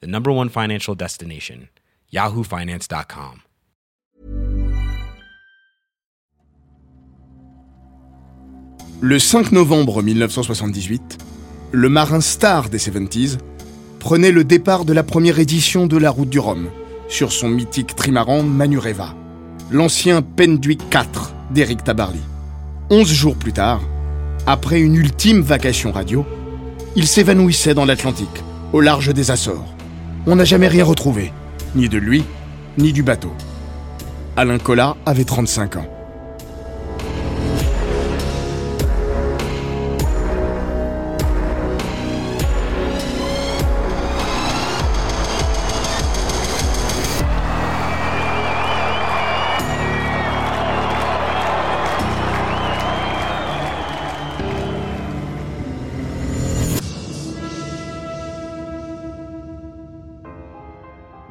the number one financial destination, yahoofinance.com. Le 5 novembre 1978, le marin star des 70s prenait le départ de la première édition de la Route du Rhum sur son mythique trimaran Manureva, l'ancien Penduic 4 d'Eric Tabarly. Onze jours plus tard, après une ultime vacation radio, il s'évanouissait dans l'Atlantique, au large des Açores. On n'a jamais rien retrouvé, ni de lui, ni du bateau. Alain Collat avait 35 ans.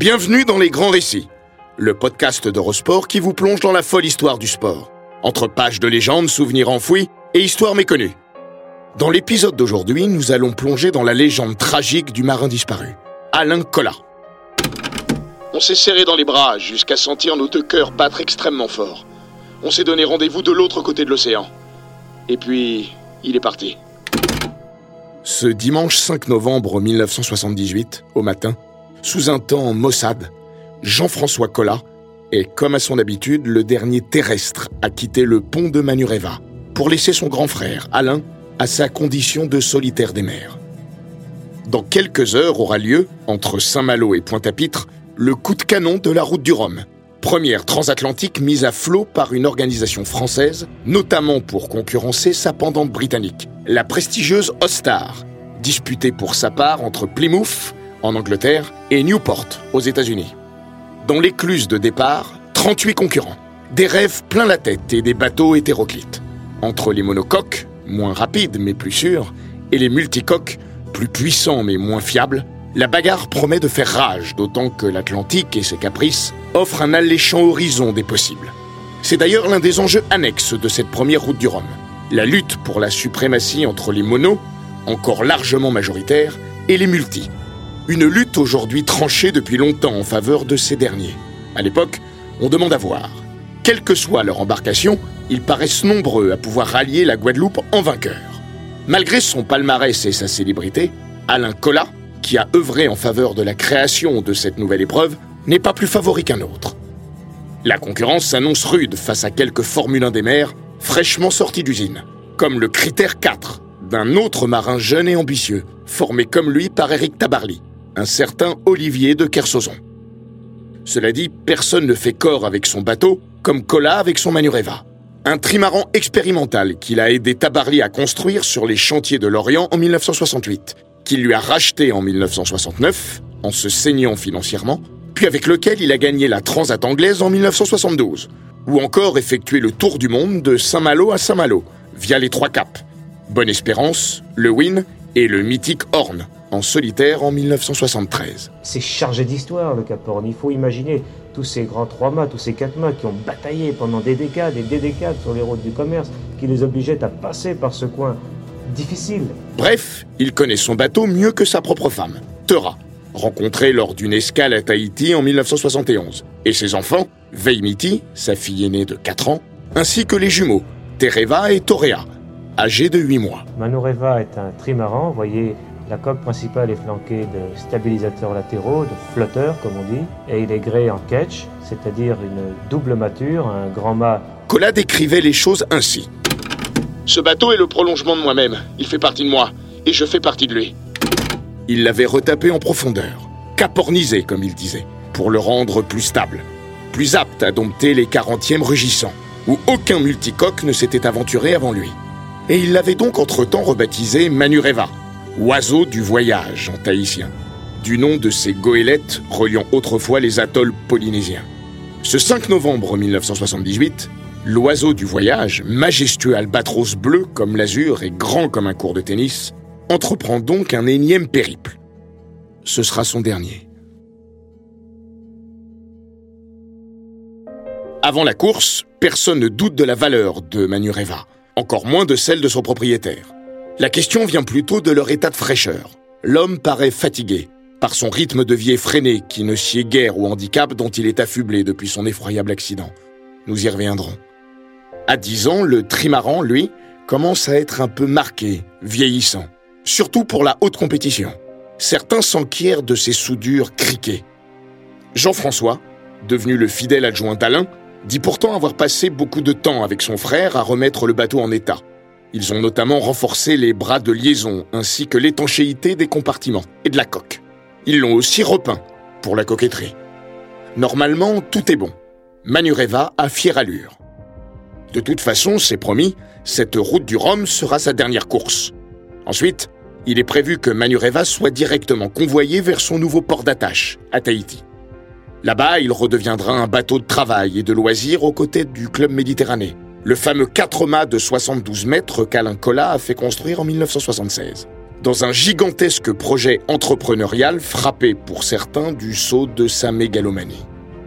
Bienvenue dans Les Grands Récits, le podcast d'Eurosport qui vous plonge dans la folle histoire du sport, entre pages de légendes, souvenirs enfouis et histoires méconnues. Dans l'épisode d'aujourd'hui, nous allons plonger dans la légende tragique du marin disparu, Alain Collat. On s'est serré dans les bras jusqu'à sentir nos deux cœurs battre extrêmement fort. On s'est donné rendez-vous de l'autre côté de l'océan. Et puis, il est parti. Ce dimanche 5 novembre 1978, au matin, sous un temps maussade, Jean-François Collat est, comme à son habitude, le dernier terrestre à quitter le pont de Manureva pour laisser son grand frère, Alain, à sa condition de solitaire des mers. Dans quelques heures aura lieu, entre Saint-Malo et Pointe-à-Pitre, le coup de canon de la route du Rhum, première transatlantique mise à flot par une organisation française, notamment pour concurrencer sa pendante britannique, la prestigieuse Ostar, disputée pour sa part entre Plymouth en Angleterre, et Newport, aux États-Unis. Dans l'écluse de départ, 38 concurrents. Des rêves plein la tête et des bateaux hétéroclites. Entre les monocoques, moins rapides mais plus sûrs, et les multicoques, plus puissants mais moins fiables, la bagarre promet de faire rage, d'autant que l'Atlantique et ses caprices offrent un alléchant horizon des possibles. C'est d'ailleurs l'un des enjeux annexes de cette première route du Rhum. La lutte pour la suprématie entre les monos, encore largement majoritaires, et les multis, une lutte aujourd'hui tranchée depuis longtemps en faveur de ces derniers. À l'époque, on demande à voir. Quelle que soit leur embarcation, ils paraissent nombreux à pouvoir rallier la Guadeloupe en vainqueur. Malgré son palmarès et sa célébrité, Alain Collat, qui a œuvré en faveur de la création de cette nouvelle épreuve, n'est pas plus favori qu'un autre. La concurrence s'annonce rude face à quelques Formule 1 des mers fraîchement sortis d'usine, comme le Critère 4 d'un autre marin jeune et ambitieux, formé comme lui par Eric Tabarly, un certain Olivier de Kersozon. Cela dit, personne ne fait corps avec son bateau, comme Collat avec son Manureva. Un trimaran expérimental qu'il a aidé Tabarly à construire sur les chantiers de l'Orient en 1968, qu'il lui a racheté en 1969, en se saignant financièrement, puis avec lequel il a gagné la Transat anglaise en 1972, ou encore effectué le tour du monde de Saint-Malo à Saint-Malo, via les trois caps, Bonne Espérance, le Win et le mythique Horn, en solitaire en 1973. C'est chargé d'histoire le Cap Horn. Il faut imaginer tous ces grands trois mâts, tous ces quatre mâts qui ont bataillé pendant des décades et des décades sur les routes du commerce, qui les obligeaient à passer par ce coin difficile. Bref, il connaît son bateau mieux que sa propre femme, Tera, rencontrée lors d'une escale à Tahiti en 1971, et ses enfants, Veimiti, sa fille aînée de 4 ans, ainsi que les jumeaux, Tereva et Torea, âgés de 8 mois. Manureva est un trimaran, vous voyez, la coque principale est flanquée de stabilisateurs latéraux, de flotteurs comme on dit, et il est gréé en ketch, c'est-à-dire une double mâture, un grand mât. Collat décrivait les choses ainsi. Ce bateau est le prolongement de moi-même, il fait partie de moi, et je fais partie de lui. Il l'avait retapé en profondeur, capornisé comme il disait, pour le rendre plus stable, plus apte à dompter les quarantièmes rugissants, où aucun multicoque ne s'était aventuré avant lui. Et il l'avait donc entre-temps rebaptisé Manureva, oiseau du voyage en tahitien. du nom de ces goélettes reliant autrefois les atolls polynésiens. Ce 5 novembre 1978, l'oiseau du voyage, majestueux albatros bleu comme l'azur et grand comme un cours de tennis, entreprend donc un énième périple. Ce sera son dernier. Avant la course, personne ne doute de la valeur de Manureva, encore moins de celle de son propriétaire. La question vient plutôt de leur état de fraîcheur. L'homme paraît fatigué par son rythme de vie effréné qui ne sied guère au handicap dont il est affublé depuis son effroyable accident. Nous y reviendrons. À 10 ans, le trimaran, lui, commence à être un peu marqué, vieillissant, surtout pour la haute compétition. Certains s'enquièrent de ses soudures criquées. Jean-François, devenu le fidèle adjoint d'Alain, dit pourtant avoir passé beaucoup de temps avec son frère à remettre le bateau en état. Ils ont notamment renforcé les bras de liaison ainsi que l'étanchéité des compartiments et de la coque. Ils l'ont aussi repeint pour la coquetterie. Normalement, tout est bon. Manureva a fière allure. De toute façon, c'est promis, cette route du Rhum sera sa dernière course. Ensuite, il est prévu que Manureva soit directement convoyé vers son nouveau port d'attache, à Tahiti. Là-bas, il redeviendra un bateau de travail et de loisirs aux côtés du Club Méditerranée, le fameux 4 mâts de 72 mètres qu'Alain a fait construire en 1976, dans un gigantesque projet entrepreneurial frappé pour certains du saut de sa mégalomanie.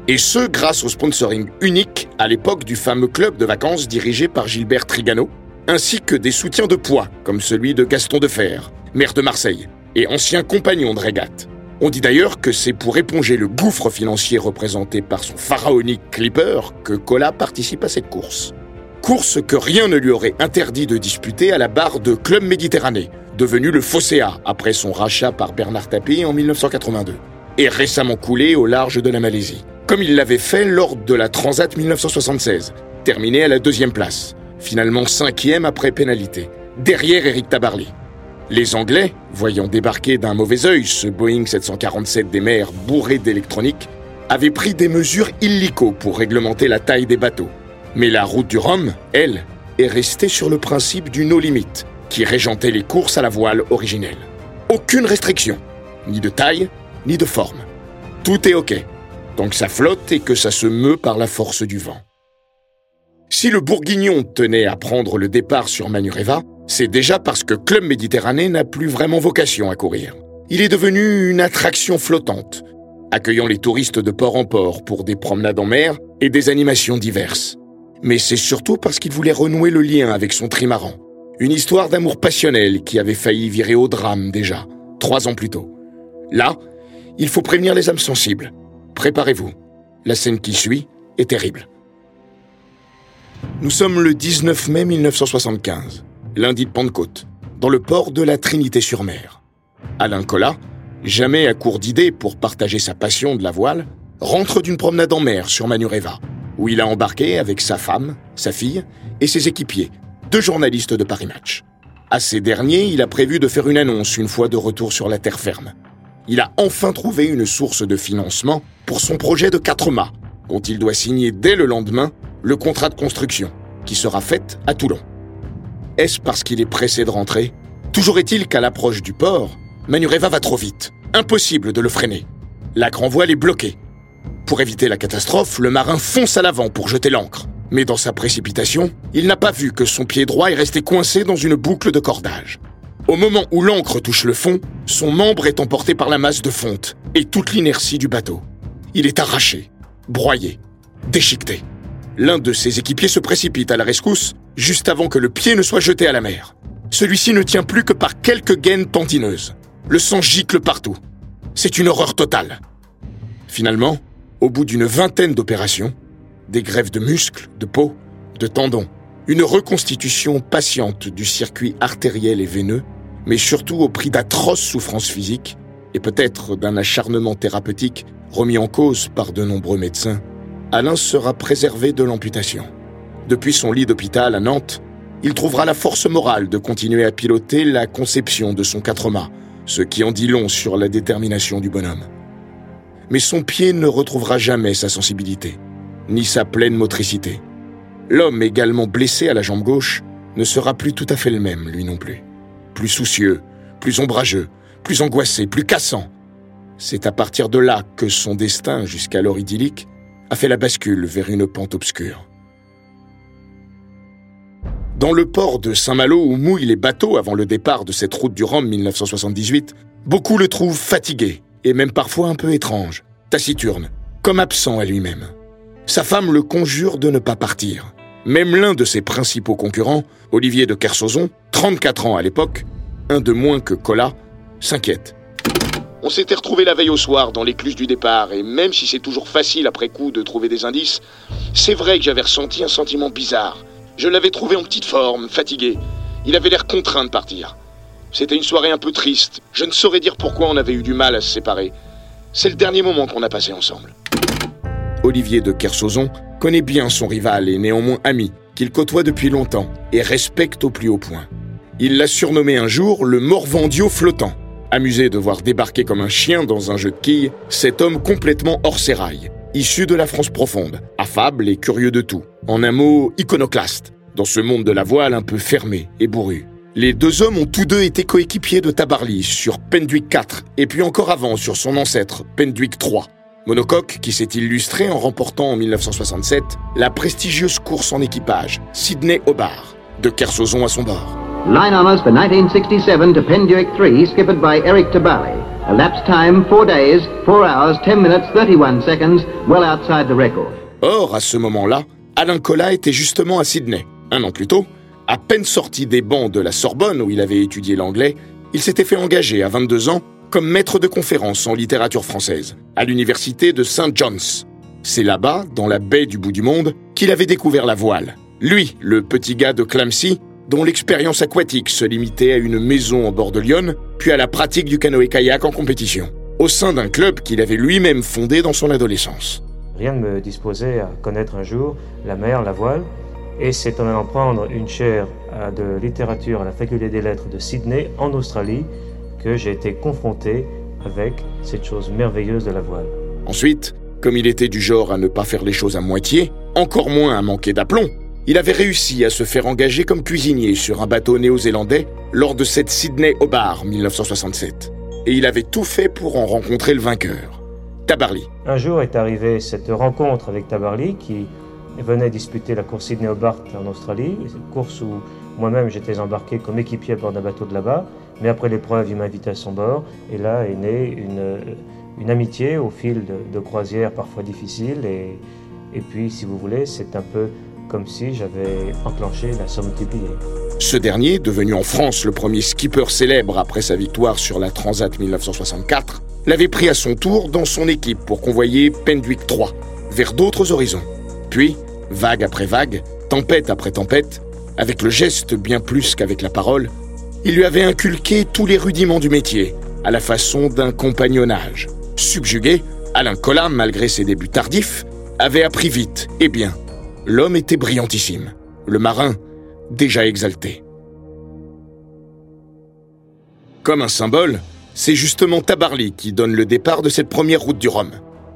Et ce, grâce au sponsoring unique à l'époque du fameux club de vacances dirigé par Gilbert Trigano, ainsi que des soutiens de poids comme celui de Gaston Defer, maire de Marseille, et ancien compagnon de régate. On dit d'ailleurs que c'est pour éponger le gouffre financier représenté par son pharaonique Clipper que Cola participe à cette course. Course que rien ne lui aurait interdit de disputer à la barre de Club Méditerranée, devenu le Fosséa après son rachat par Bernard Tapie en 1982, et récemment coulé au large de la Malaisie, comme il l'avait fait lors de la Transat 1976, terminé à la deuxième place, finalement cinquième après pénalité, derrière Eric Tabarly. Les Anglais, voyant débarquer d'un mauvais œil ce Boeing 747 des mers bourré d'électronique, avaient pris des mesures illico pour réglementer la taille des bateaux. Mais la route du Rhum, elle, est restée sur le principe du no limit, qui régentait les courses à la voile originelle. Aucune restriction, ni de taille, ni de forme. Tout est OK, tant que ça flotte et que ça se meut par la force du vent. Si le Bourguignon tenait à prendre le départ sur Manureva, c'est déjà parce que Club Méditerranée n'a plus vraiment vocation à courir. Il est devenu une attraction flottante, accueillant les touristes de port en port pour des promenades en mer et des animations diverses. Mais c'est surtout parce qu'il voulait renouer le lien avec son trimaran. Une histoire d'amour passionnel qui avait failli virer au drame déjà, trois ans plus tôt. Là, il faut prévenir les âmes sensibles. Préparez-vous. La scène qui suit est terrible. Nous sommes le 19 mai 1975 lundi de Pentecôte, dans le port de la Trinité-sur-Mer. Alain Collat, jamais à court d'idées pour partager sa passion de la voile, rentre d'une promenade en mer sur Manureva, où il a embarqué avec sa femme, sa fille et ses équipiers, deux journalistes de Paris Match. À ces derniers, il a prévu de faire une annonce une fois de retour sur la terre ferme. Il a enfin trouvé une source de financement pour son projet de 4 mâts, dont il doit signer dès le lendemain le contrat de construction, qui sera fait à Toulon. Est-ce parce qu'il est pressé de rentrer? Toujours est-il qu'à l'approche du port, Manureva va trop vite. Impossible de le freiner. La grand voile est bloquée. Pour éviter la catastrophe, le marin fonce à l'avant pour jeter l'ancre. Mais dans sa précipitation, il n'a pas vu que son pied droit est resté coincé dans une boucle de cordage. Au moment où l'ancre touche le fond, son membre est emporté par la masse de fonte et toute l'inertie du bateau. Il est arraché, broyé, déchiqueté. L'un de ses équipiers se précipite à la rescousse juste avant que le pied ne soit jeté à la mer. Celui-ci ne tient plus que par quelques gaines tendineuses. Le sang gicle partout. C'est une horreur totale. Finalement, au bout d'une vingtaine d'opérations, des grèves de muscles, de peau, de tendons, une reconstitution patiente du circuit artériel et veineux, mais surtout au prix d'atroces souffrances physiques et peut-être d'un acharnement thérapeutique remis en cause par de nombreux médecins, Alain sera préservé de l'amputation. Depuis son lit d'hôpital à Nantes, il trouvera la force morale de continuer à piloter la conception de son quatre-mâts, ce qui en dit long sur la détermination du bonhomme. Mais son pied ne retrouvera jamais sa sensibilité, ni sa pleine motricité. L'homme également blessé à la jambe gauche ne sera plus tout à fait le même, lui non plus. Plus soucieux, plus ombrageux, plus angoissé, plus cassant. C'est à partir de là que son destin, jusqu'alors idyllique, a fait la bascule vers une pente obscure. Dans le port de Saint-Malo où mouillent les bateaux avant le départ de cette route du Rhum 1978, beaucoup le trouvent fatigué et même parfois un peu étrange, taciturne, comme absent à lui-même. Sa femme le conjure de ne pas partir. Même l'un de ses principaux concurrents, Olivier de Kersauzon, 34 ans à l'époque, un de moins que Colas, s'inquiète. On s'était retrouvé la veille au soir dans l'écluse du départ, et même si c'est toujours facile après coup de trouver des indices, c'est vrai que j'avais ressenti un sentiment bizarre. Je l'avais trouvé en petite forme, fatigué. Il avait l'air contraint de partir. C'était une soirée un peu triste. Je ne saurais dire pourquoi on avait eu du mal à se séparer. C'est le dernier moment qu'on a passé ensemble. Olivier de Kersauzon connaît bien son rival et néanmoins ami, qu'il côtoie depuis longtemps et respecte au plus haut point. Il l'a surnommé un jour le Morvandio flottant. Amusé de voir débarquer comme un chien dans un jeu de quilles, cet homme complètement hors sérail, issu de la France profonde, affable et curieux de tout. En un mot, iconoclaste, dans ce monde de la voile un peu fermé et bourru. Les deux hommes ont tous deux été coéquipiers de Tabarly sur Pendwick 4 et puis encore avant sur son ancêtre Pendwick 3. Monocoque qui s'est illustré en remportant en 1967 la prestigieuse course en équipage Sydney Hobart, de Kersozon à son bord. Line honors for 1967 to Penduick 3, skippered by Eric Tabali. Elapsed time 4 days, 4 hours, 10 minutes, 31 seconds, well outside the record. Or, à ce moment-là, Alain Collat était justement à Sydney. Un an plus tôt, à peine sorti des bancs de la Sorbonne où il avait étudié l'anglais, il s'était fait engager à 22 ans comme maître de conférence en littérature française à l'université de St. John's. C'est là-bas, dans la baie du bout du monde, qu'il avait découvert la voile. Lui, le petit gars de Clamcy, dont l'expérience aquatique se limitait à une maison en bord de Lyon, puis à la pratique du canoë-kayak en compétition, au sein d'un club qu'il avait lui-même fondé dans son adolescence. Rien ne me disposait à connaître un jour la mer, la voile, et c'est en allant prendre une chaire de littérature à la faculté des lettres de Sydney, en Australie, que j'ai été confronté avec cette chose merveilleuse de la voile. Ensuite, comme il était du genre à ne pas faire les choses à moitié, encore moins à manquer d'aplomb, il avait réussi à se faire engager comme cuisinier sur un bateau néo-zélandais lors de cette Sydney Hobart 1967. Et il avait tout fait pour en rencontrer le vainqueur, Tabarly. Un jour est arrivée cette rencontre avec Tabarly qui venait disputer la course Sydney Hobart en Australie, une course où moi-même j'étais embarqué comme équipier à bord d'un bateau de là-bas. Mais après l'épreuve, il m'invite à son bord et là est née une, une amitié au fil de, croisières parfois difficiles. Et, et puis, si vous voulez, c'est un peu comme si j'avais enclenché la somme multipliée. Ce dernier, devenu en France le premier skipper célèbre après sa victoire sur la Transat 1964, l'avait pris à son tour dans son équipe pour convoyer Pendwick 3 vers d'autres horizons. Puis, vague après vague, tempête après tempête, avec le geste bien plus qu'avec la parole, il lui avait inculqué tous les rudiments du métier, à la façon d'un compagnonnage. Subjugué, Alain Collat, malgré ses débuts tardifs, avait appris vite et bien L'homme était brillantissime, le marin déjà exalté. Comme un symbole, c'est justement Tabarly qui donne le départ de cette première route du Rhum.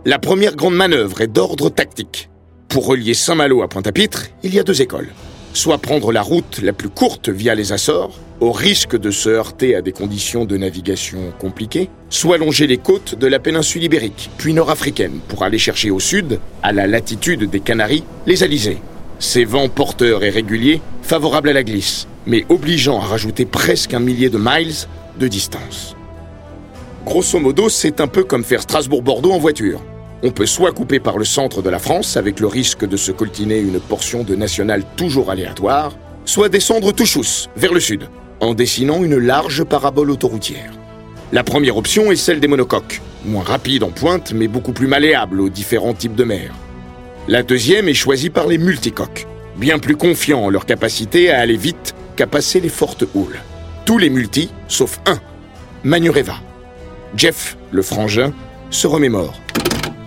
La première grande manœuvre est d'ordre tactique. Pour relier Saint-Malo à Pointe-à-Pitre, il y a deux écoles. Soit prendre la route la plus courte via les Açores, au risque de se heurter à des conditions de navigation compliquées, soit longer les côtes de la péninsule ibérique, puis nord-africaine, pour aller chercher au sud, à la latitude des Canaries, les alizés. Ces vents porteurs et réguliers, favorables à la glisse, mais obligeant à rajouter presque un millier de miles de distance. Grosso modo, c'est un peu comme faire Strasbourg-Bordeaux en voiture. On peut soit couper par le centre de la France avec le risque de se coltiner une portion de nationale toujours aléatoire, soit descendre tout chousse, vers le sud, en dessinant une large parabole autoroutière. La première option est celle des monocoques, moins rapide en pointe mais beaucoup plus malléable aux différents types de mer. La deuxième est choisie par les multicoques, bien plus confiants en leur capacité à aller vite qu'à passer les fortes houles. Tous les multis, sauf un, Manureva. Jeff, le frangin, se remémore.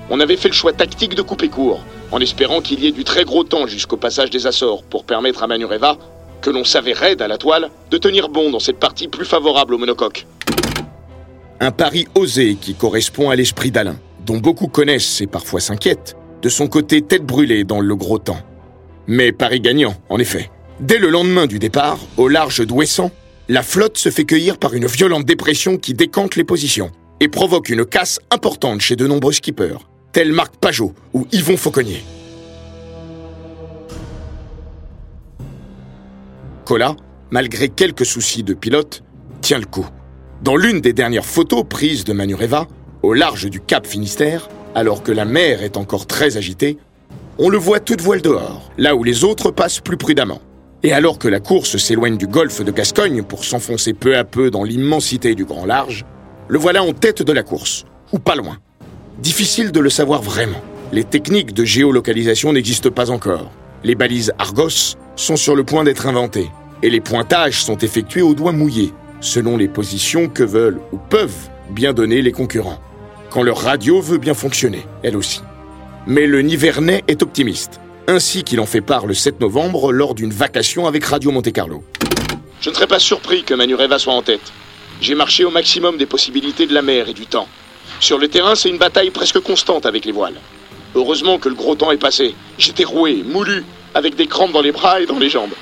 On avait fait le choix tactique de couper court, en espérant qu'il y ait du très gros temps jusqu'au passage des Açores pour permettre à Manureva que l'on savait raide à la toile, de tenir bon dans cette partie plus favorable au monocoque. Un pari osé qui correspond à l'esprit d'Alain, dont beaucoup connaissent et parfois s'inquiètent, de son côté tête brûlée dans le gros temps. Mais pari gagnant, en effet. Dès le lendemain du départ, au large d'Ouessant, la flotte se fait cueillir par une violente dépression qui décante les positions. et provoque une casse importante chez de nombreux skippers, tels Marc Pajot ou Yvon Fauconnier. Cola, malgré quelques soucis de pilote, tient le coup. Dans l'une des dernières photos prises de Manureva, au large du Cap Finistère, alors que la mer est encore très agitée, on le voit toute voile dehors, là où les autres passent plus prudemment. Et alors que la course s'éloigne du golfe de Gascogne pour s'enfoncer peu à peu dans l'immensité du grand large, le voilà en tête de la course, ou pas loin. Difficile de le savoir vraiment. Les techniques de géolocalisation n'existent pas encore. Les balises Argos sont sur le point d'être inventées, et les pointages sont effectués au doigt mouillé, selon les positions que veulent ou peuvent bien donner les concurrents, quand leur radio veut bien fonctionner, elle aussi. Mais le Nivernais est optimiste, ainsi qu'il en fait part le 7 novembre lors d'une vacation avec Radio Monte Carlo. Je ne serais pas surpris que Manureva soit en tête. J'ai marché au maximum des possibilités de la mer et du temps. Sur le terrain, c'est une bataille presque constante avec les voiles. Heureusement que le gros temps est passé. J'étais roué, moulu, avec des crampes dans les bras et dans les jambes.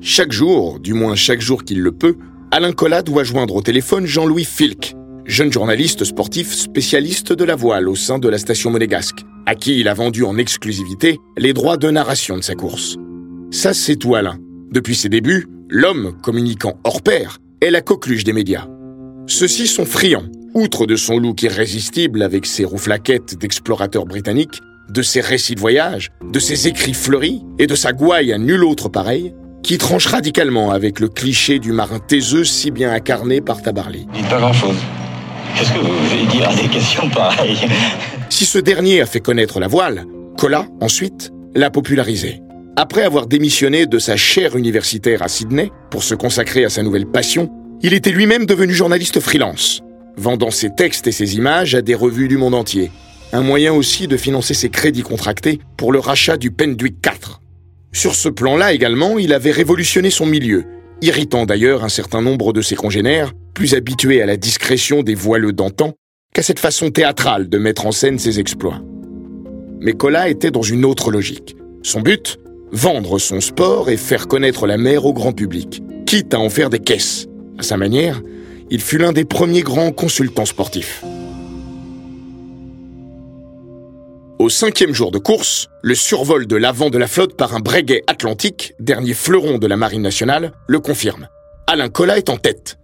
Chaque jour, du moins chaque jour qu'il le peut, Alain Collat doit joindre au téléphone Jean-Louis Filk, jeune journaliste sportif spécialiste de la voile au sein de la station monégasque, à qui il a vendu en exclusivité les droits de narration de sa course. Ça, c'est tout Alain. Depuis ses débuts, l'homme communiquant hors pair est la coqueluche des médias. Ceux-ci sont friands, outre de son look irrésistible avec ses rouflaquettes d'explorateur britannique, de ses récits de voyage, de ses écrits fleuris et de sa gouaille à nul autre pareil, qui tranche radicalement avec le cliché du marin taiseux si bien incarné par Tabarly. Dites pas grand-chose. Qu'est-ce que vous voulez dire à des questions pareilles? Si ce dernier a fait connaître la voile, Cola, ensuite, l'a popularisée. Après avoir démissionné de sa chaire universitaire à Sydney pour se consacrer à sa nouvelle passion, il était lui-même devenu journaliste freelance, vendant ses textes et ses images à des revues du monde entier. Un moyen aussi de financer ses crédits contractés pour le rachat du Pendwick 4. Sur ce plan-là également, il avait révolutionné son milieu, irritant d'ailleurs un certain nombre de ses congénères, plus habitués à la discrétion des voileux d'antan qu'à cette façon théâtrale de mettre en scène ses exploits. Mais Cola était dans une autre logique. Son but Vendre son sport et faire connaître la mer au grand public, quitte à en faire des caisses. À sa manière, il fut l'un des premiers grands consultants sportifs. Au cinquième jour de course, le survol de l'avant de la flotte par un Breguet Atlantique, dernier fleuron de la Marine nationale, le confirme. Alain Collat est en tête.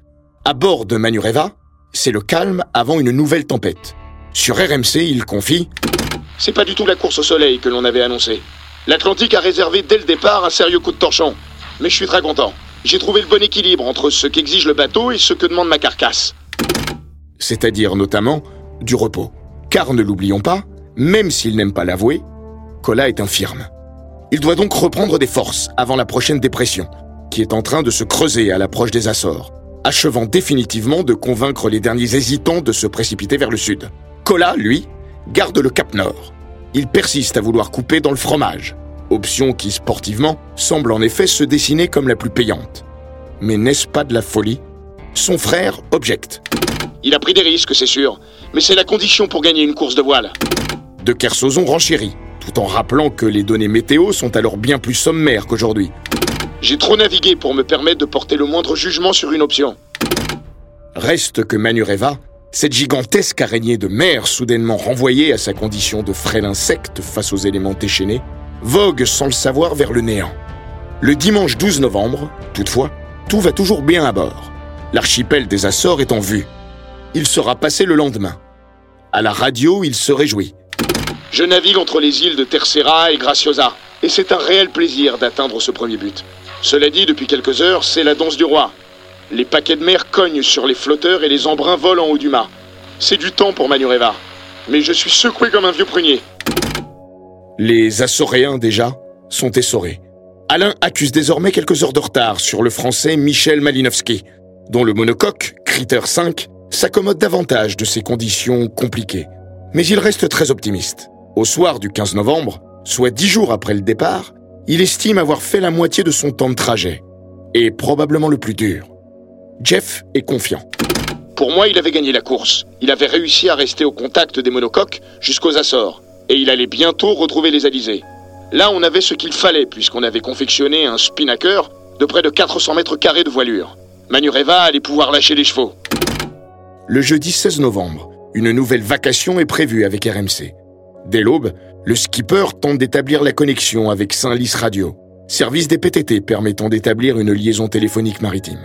À bord de Manureva, c'est le calme avant une nouvelle tempête. Sur RMC, il confie C'est pas du tout la course au soleil que l'on avait annoncée. L'Atlantique a réservé dès le départ un sérieux coup de torchon. Mais je suis très content. J'ai trouvé le bon équilibre entre ce qu'exige le bateau et ce que demande ma carcasse. C'est-à-dire notamment du repos. Car ne l'oublions pas, même s'il n'aime pas l'avouer, Cola est infirme. Il doit donc reprendre des forces avant la prochaine dépression, qui est en train de se creuser à l'approche des Açores, achevant définitivement de convaincre les derniers hésitants de se précipiter vers le sud. Cola, lui, garde le cap nord. Il persiste à vouloir couper dans le fromage, option qui sportivement semble en effet se dessiner comme la plus payante. Mais n'est-ce pas de la folie? Son frère objecte. Il a pris des risques, c'est sûr, mais c'est la condition pour gagner une course de voile de Kersozon renchérit, tout en rappelant que les données météo sont alors bien plus sommaires qu'aujourd'hui. J'ai trop navigué pour me permettre de porter le moindre jugement sur une option. Reste que Manureva, cette gigantesque araignée de mer soudainement renvoyée à sa condition de frêle insecte face aux éléments déchaînés, vogue sans le savoir vers le néant. Le dimanche 12 novembre, toutefois, tout va toujours bien à bord. L'archipel des Açores est en vue. Il sera passé le lendemain. À la radio, il se réjouit. Je navigue entre les îles de Tercera et Graciosa, et c'est un réel plaisir d'atteindre ce premier but. Cela dit, depuis quelques heures, c'est la danse du roi. Les paquets de mer cognent sur les flotteurs et les embruns volent en haut du mât. C'est du temps pour Manureva, mais je suis secoué comme un vieux prunier. Les Açoréens, déjà, sont essorés. Alain accuse désormais quelques heures de retard sur le français Michel Malinowski, dont le monocoque, Critter 5, s'accommode davantage de ces conditions compliquées. Mais il reste très optimiste. Au soir du 15 novembre, soit dix jours après le départ, il estime avoir fait la moitié de son temps de trajet. Et probablement le plus dur. Jeff est confiant. Pour moi, il avait gagné la course. Il avait réussi à rester au contact des monocoques jusqu'aux Açores. Et il allait bientôt retrouver les alizés. Là, on avait ce qu'il fallait, puisqu'on avait confectionné un spinnaker de près de 400 mètres carrés de voilure. Manureva allait pouvoir lâcher les chevaux. le jeudi 16 novembre, une nouvelle vacation est prévue avec RMC. Dès l'aube, le skipper tente d'établir la connexion avec Saint-Lys Radio, service des PTT permettant d'établir une liaison téléphonique maritime.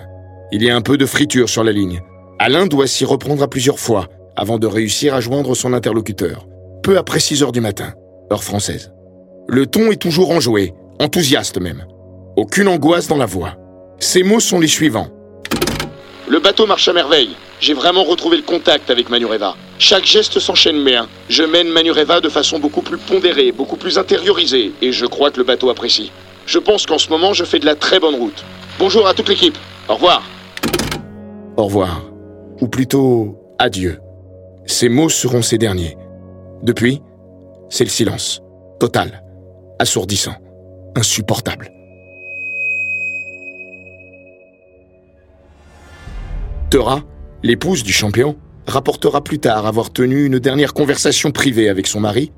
Il y a un peu de friture sur la ligne. Alain doit s'y reprendre à plusieurs fois avant de réussir à joindre son interlocuteur, peu après 6 heures du matin, heure française. Le ton est toujours enjoué, enthousiaste même. Aucune angoisse dans la voix. Ces mots sont les suivants. Le bateau marche à merveille. J'ai vraiment retrouvé le contact avec Manureva. Chaque geste s'enchaîne bien. Je mène Manureva de façon beaucoup plus pondérée, beaucoup plus intériorisée, et je crois que le bateau apprécie. Je pense qu'en ce moment, je fais de la très bonne route. Bonjour à toute l'équipe. Au revoir. Au revoir. Ou plutôt, adieu. Ces mots seront ces derniers. Depuis, c'est le silence. Total. Assourdissant. Insupportable. Teura, l'épouse du champion, rapportera plus tard avoir tenu une dernière conversation privée avec son mari.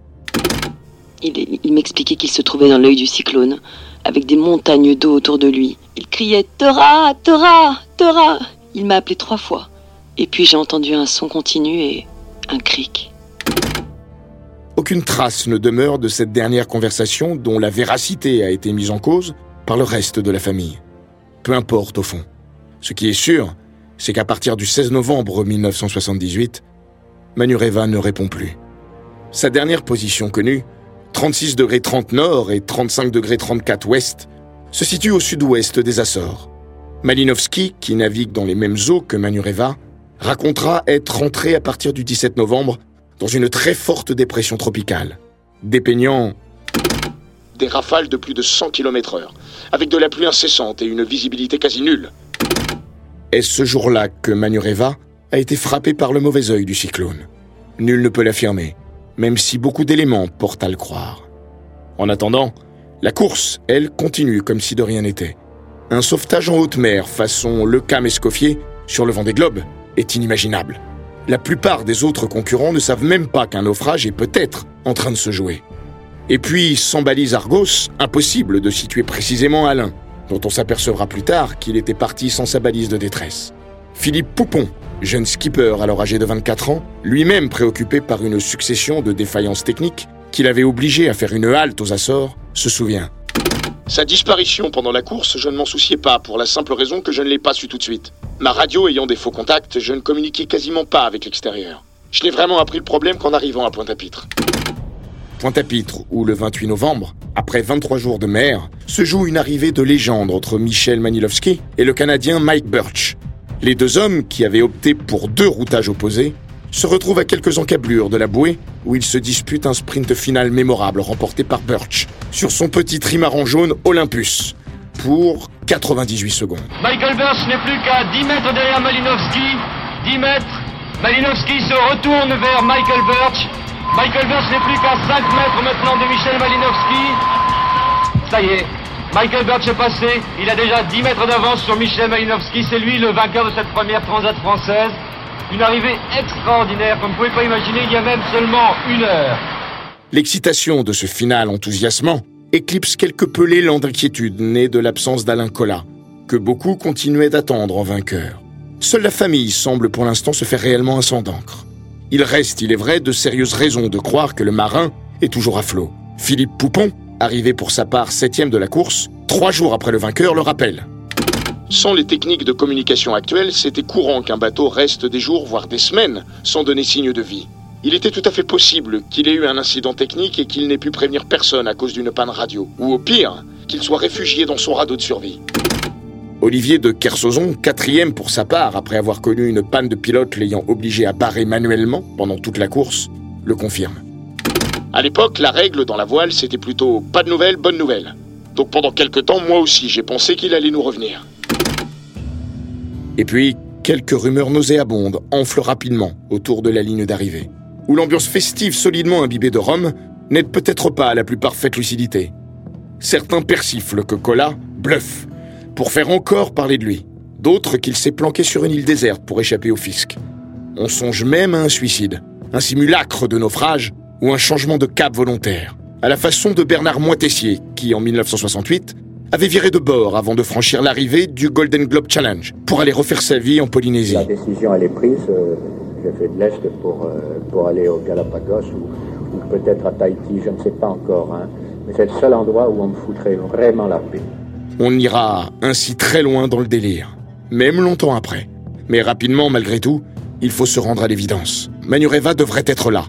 Il, m'expliquait qu'il se trouvait dans l'œil du cyclone, avec des montagnes d'eau autour de lui. Il criait Tora, Tora, Tora. Il m'a appelé trois fois. Et puis j'ai entendu un son continu et un cric. Aucune trace ne demeure de cette dernière conversation dont la véracité a été mise en cause par le reste de la famille. Peu importe au fond. Ce qui est sûr, c'est qu'à partir du 16 novembre 1978, Manureva ne répond plus. Sa dernière position connue, 36 degrés 30 nord et 35 degrés 34 ouest, se situe au sud-ouest des Açores. Malinowski, qui navigue dans les mêmes eaux que Manureva, racontera être rentré à partir du 17 novembre dans une très forte dépression tropicale, dépeignant Des rafales de plus de 100 km/h, avec de la pluie incessante et une visibilité quasi nulle. Est-ce ce jour-là que Manureva a été frappé par le mauvais œil du cyclone Nul ne peut l'affirmer, même si beaucoup d'éléments portent à le croire. En attendant, la course, elle, continue comme si de rien n'était. Un sauvetage en haute mer façon Le Cam Escoffier sur le vent des globes est inimaginable. La plupart des autres concurrents ne savent même pas qu'un naufrage est peut-être en train de se jouer. Et puis, sans balise Argos, impossible de situer précisément Alain, dont on s'apercevra plus tard qu'il était parti sans sa balise de détresse. Philippe Poupon, jeune skipper alors âgé de 24 ans, lui-même préoccupé par une succession de défaillances techniques qui l'avait obligé à faire une halte aux Açores, se souvient. Sa disparition pendant la course, je ne m'en souciais pas, pour la simple raison que je ne l'ai pas su tout de suite. Ma radio ayant des faux contacts, je ne communiquais quasiment pas avec l'extérieur. Je n'ai vraiment appris le problème qu'en arrivant à Pointe-à-Pitre. Pointe-à-Pitre, où le 28 novembre, après 23 jours de mer, se joue une arrivée de légende entre Michel Manilowski et le Canadien Mike Birch. Les deux hommes, qui avaient opté pour deux routages opposés, se retrouvent à quelques encablures de la bouée où ils se disputent un sprint final mémorable remporté par Birch sur son petit trimaran jaune Olympus pour 98 secondes. Michael Birch n'est plus qu'à 10 mètres derrière Malinowski. 10 mètres. Malinowski se retourne vers Michael Birch. Michael Birch n'est plus qu'à 5 mètres maintenant de Michel Malinowski. Ça y est, Michael Birch est passé. Il a déjà 10 mètres d'avance sur Michel Malinowski. C'est lui le vainqueur de cette première transat française. Une arrivée extraordinaire, comme vous pouvez pas imaginer, il y a même seulement une heure. L'excitation de ce final enthousiasmant éclipse quelque peu l'élan d'inquiétude né de l'absence d'Alain Collat, que beaucoup continuaient d'attendre en vainqueur. Seule la famille semble pour l'instant se faire réellement un sang d'encre. Il reste, il est vrai, de sérieuses raisons de croire que le marin est toujours à flot. Philippe Poupon, arrivé pour sa part septième de la course, trois jours après le vainqueur, le rappelle. Sans les techniques de communication actuelles, c'était courant qu'un bateau reste des jours, voire des semaines, sans donner signe de vie. Il était tout à fait possible qu'il ait eu un incident technique et qu'il n'ait pu prévenir personne à cause d'une panne radio, ou au pire, qu'il soit réfugié dans son radeau de survie. Olivier de Kersozon, quatrième pour sa part après avoir connu une panne de pilote l'ayant obligé à barrer manuellement pendant toute la course, le confirme. À l'époque, la règle dans la voile, c'était plutôt pas de nouvelles, bonne nouvelle. Donc pendant quelque temps, moi aussi, j'ai pensé qu'il allait nous revenir. Et puis, quelques rumeurs nauséabondes enflent rapidement autour de la ligne d'arrivée, où l'ambiance festive solidement imbibée de rhum n'aide peut-être pas à la plus parfaite lucidité. Certains persiflent que Cola bluffe pour faire encore parler de lui, d'autres qu'il s'est planqué sur une île déserte pour échapper au fisc. On songe même à un suicide, un simulacre de naufrage ou un changement de cap volontaire, à la façon de Bernard Moitessier, qui en 1968 avait viré de bord avant de franchir l'arrivée du Golden Globe Challenge pour aller refaire sa vie en Polynésie. La décision, elle est prise. euh, J'ai fait de l'Est pour, euh, pour aller au Galapagos ou, ou peut-être à Tahiti, je ne sais pas encore. hein. Mais c'est le seul endroit où on me foutrait vraiment la paix. On ira ainsi très loin dans le délire, même longtemps après. Mais rapidement, malgré tout, il faut se rendre à l'évidence. Manureva devrait être là.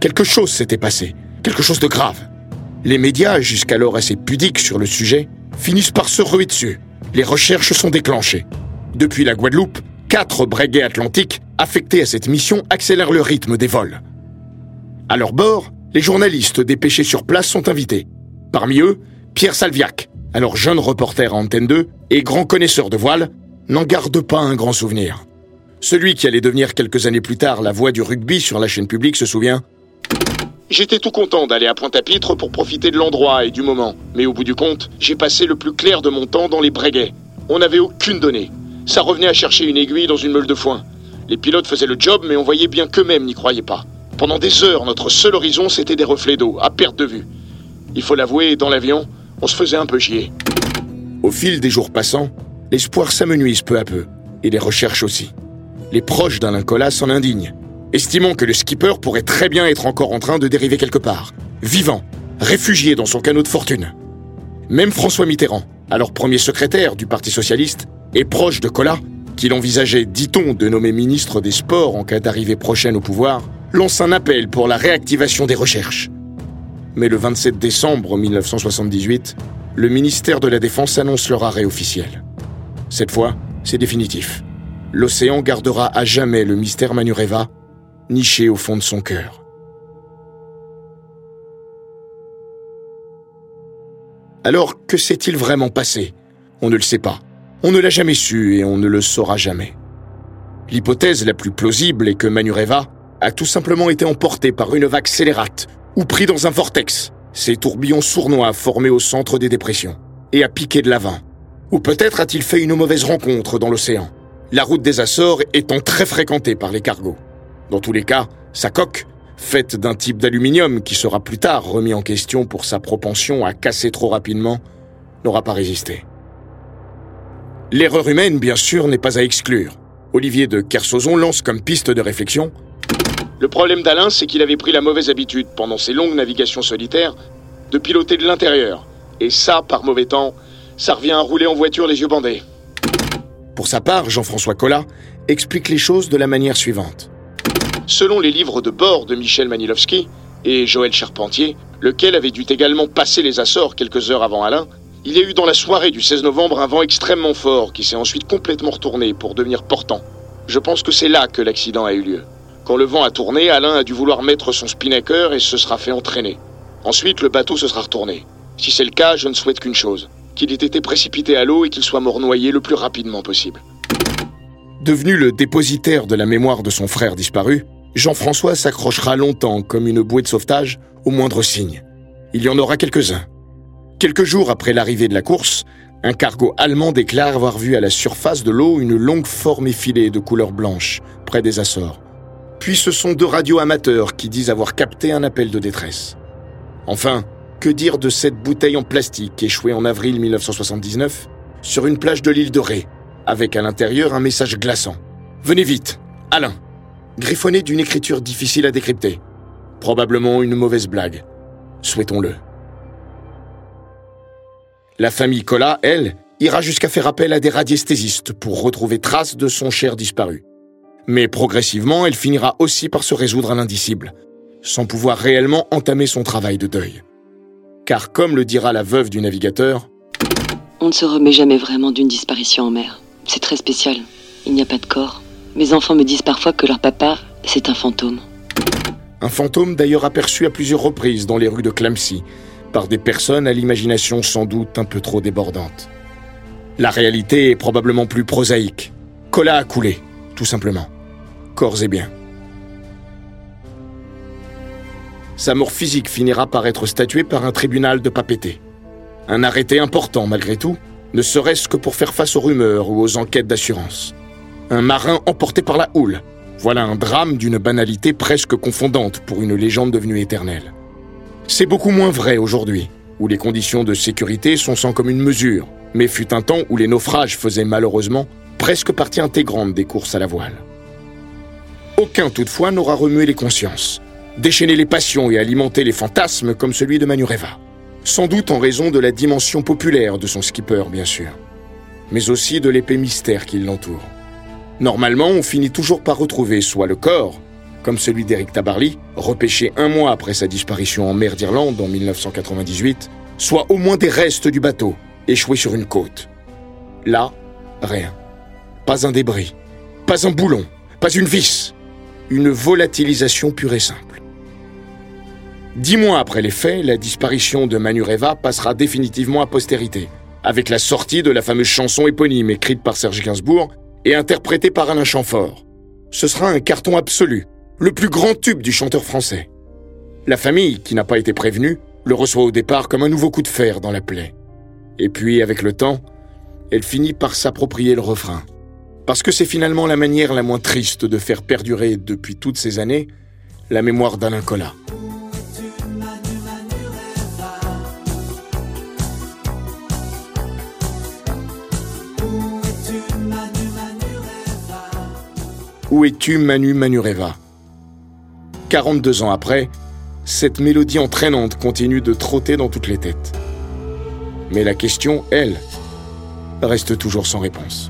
Quelque chose s'était passé, quelque chose de grave. Les médias, jusqu'alors assez pudiques sur le sujet, finissent par se ruer dessus. Les recherches sont déclenchées. Depuis la Guadeloupe, quatre breguets atlantiques affectés à cette mission accélèrent le rythme des vols. À leur bord, les journalistes dépêchés sur place sont invités. Parmi eux, Pierre Salviac, alors jeune reporter à Antenne 2 et grand connaisseur de voile, n'en garde pas un grand souvenir. Celui qui allait devenir quelques années plus tard la voix du rugby sur la chaîne publique se souvient J'étais tout content d'aller à Pointe-à-Pitre pour profiter de l'endroit et du moment. Mais au bout du compte, j'ai passé le plus clair de mon temps dans les breguets. On n'avait aucune donnée. Ça revenait à chercher une aiguille dans une meule de foin. Les pilotes faisaient le job, mais on voyait bien qu'eux-mêmes n'y croyaient pas. Pendant des heures, notre seul horizon, c'était des reflets d'eau, à perte de vue. Il faut l'avouer, dans l'avion, on se faisait un peu chier. Au fil des jours passants, l'espoir s'amenuise peu à peu, et les recherches aussi. Les proches d'Alain Colas s'en indignent, estimant que le skipper pourrait très bien être encore en train de dériver quelque part, vivant, réfugié dans son canot de fortune. Même François Mitterrand, alors premier secrétaire du Parti socialiste et proche de Collat, qu'il envisageait, dit-on, de nommer ministre des Sports en cas d'arrivée prochaine au pouvoir, lance un appel pour la réactivation des recherches. Mais le 27 décembre 1978, le ministère de la Défense annonce leur arrêt officiel. Cette fois, c'est définitif. L'océan gardera à jamais le mystère Manureva, niché au fond de son cœur. Alors, que s'est-il vraiment passé? On ne le sait pas. On ne l'a jamais su et on ne le saura jamais. L'hypothèse la plus plausible est que Manureva a tout simplement été emporté par une vague scélérate ou pris dans un vortex, ces tourbillons sournois formés au centre des dépressions, et a piqué de l'avant. Ou peut-être a-t-il fait une mauvaise rencontre dans l'océan, la route des Açores étant très fréquentée par les cargos. Dans tous les cas, sa coque, faite d'un type d'aluminium qui sera plus tard remis en question pour sa propension à casser trop rapidement, n'aura pas résisté. L'erreur humaine, bien sûr, n'est pas à exclure. Olivier de Kersauzon lance comme piste de réflexion Le problème d'Alain, c'est qu'il avait pris la mauvaise habitude, pendant ses longues navigations solitaires, de piloter de l'intérieur. Et ça, par mauvais temps, ça revient à rouler en voiture les yeux bandés. Pour sa part, Jean-François Collat explique les choses de la manière suivante. Selon les livres de bord de Michel Manilovski et Joël Charpentier, lequel avait dû également passer les Açores quelques heures avant Alain, il y a eu dans la soirée du 16 novembre un vent extrêmement fort qui s'est ensuite complètement retourné pour devenir portant. Je pense que c'est là que l'accident a eu lieu. Quand le vent a tourné, Alain a dû vouloir mettre son spinnaker et se sera fait entraîner. Ensuite, le bateau se sera retourné. Si c'est le cas, je ne souhaite qu'une chose, qu'il ait été précipité à l'eau et qu'il soit mort noyé le plus rapidement possible. Devenu le dépositaire de la mémoire de son frère disparu, Jean-François s'accrochera longtemps comme une bouée de sauvetage au moindre signe. Il y en aura quelques-uns. Quelques jours après l'arrivée de la course, un cargo allemand déclare avoir vu à la surface de l'eau une longue forme effilée de couleur blanche, près des Açores. Puis ce sont deux radios amateurs qui disent avoir capté un appel de détresse. Enfin, que dire de cette bouteille en plastique échouée en avril 1979 sur une plage de l'île de Ré, avec à l'intérieur un message glaçant. Venez vite, Alain. Griffonné d'une écriture difficile à décrypter. Probablement une mauvaise blague. Souhaitons-le. La famille Collat, elle, ira jusqu'à faire appel à des radiesthésistes pour retrouver trace de son cher disparu. Mais progressivement, elle finira aussi par se résoudre à l'indicible, sans pouvoir réellement entamer son travail de deuil. Car comme le dira la veuve du navigateur, On ne se remet jamais vraiment d'une disparition en mer. C'est très spécial. Il n'y a pas de corps. Mes enfants me disent parfois que leur papa, c'est un fantôme. un fantôme d'ailleurs aperçu à plusieurs reprises dans les rues de Clamcy, par des personnes à l'imagination sans doute un peu trop débordante. La réalité est probablement plus prosaïque. Cola a coulé, tout simplement. Corps et biens. Sa mort physique finira par être statuée par un tribunal de Papeete. Un arrêté important malgré tout, ne serait-ce que pour faire face aux rumeurs ou aux enquêtes d'assurance. Un marin emporté par la houle. Voilà un drame d'une banalité presque confondante pour une légende devenue éternelle. C'est beaucoup moins vrai aujourd'hui, où les conditions de sécurité sont sans commune mesure, mais fut un temps où les naufrages faisaient malheureusement presque partie intégrante des courses à la voile. Aucun toutefois n'aura remué les consciences, déchaîné les passions et alimenté les fantasmes comme celui de Manureva. Sans doute en raison de la dimension populaire de son skipper, bien sûr, mais aussi de l'épée mystère qui l'entoure. Normalement, on finit toujours par retrouver soit le corps, comme celui d'Eric Tabarly, repêché un mois après sa disparition en mer d'Irlande en 1998, soit au moins des restes du bateau, échoué sur une côte. Là, rien. Pas un débris, pas un boulon, pas une vis. Une volatilisation pure et simple. Dix mois après les faits, la disparition de Manureva passera définitivement à postérité, avec la sortie de la fameuse chanson éponyme écrite par Serge Gainsbourg et interprétée par Alain Chamfort. Ce sera un carton absolu, le plus grand tube du chanteur français. La famille, qui n'a pas été prévenue, le reçoit au départ comme un nouveau coup de fer dans la plaie. Et puis, avec le temps, elle finit par s'approprier le refrain. Parce que c'est finalement la manière la moins triste de faire perdurer depuis toutes ces années la mémoire d'Alain Collat. Où es-tu Manu Manureva? 42 ans après, cette mélodie entraînante continue de trotter dans toutes les têtes. Mais la question, elle, reste toujours sans réponse.